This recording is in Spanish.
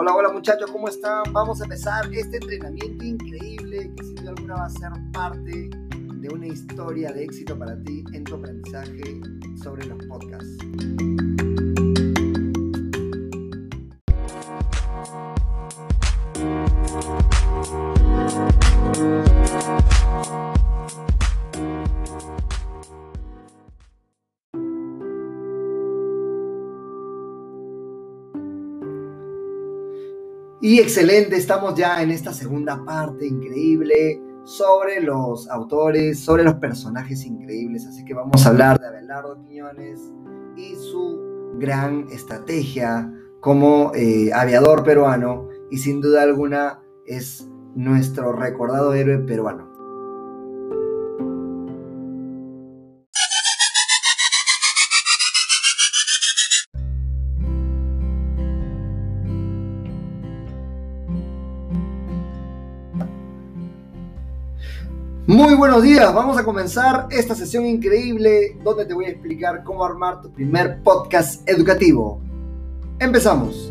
Hola, hola muchachos, ¿cómo están? Vamos a empezar este entrenamiento increíble que sin duda alguna va a ser parte de una historia de éxito para ti en tu aprendizaje sobre Y excelente, estamos ya en esta segunda parte increíble sobre los autores, sobre los personajes increíbles. Así que vamos a hablar de Abelardo Quiñones y su gran estrategia como eh, aviador peruano y sin duda alguna es nuestro recordado héroe peruano. Muy buenos días, vamos a comenzar esta sesión increíble donde te voy a explicar cómo armar tu primer podcast educativo. Empezamos.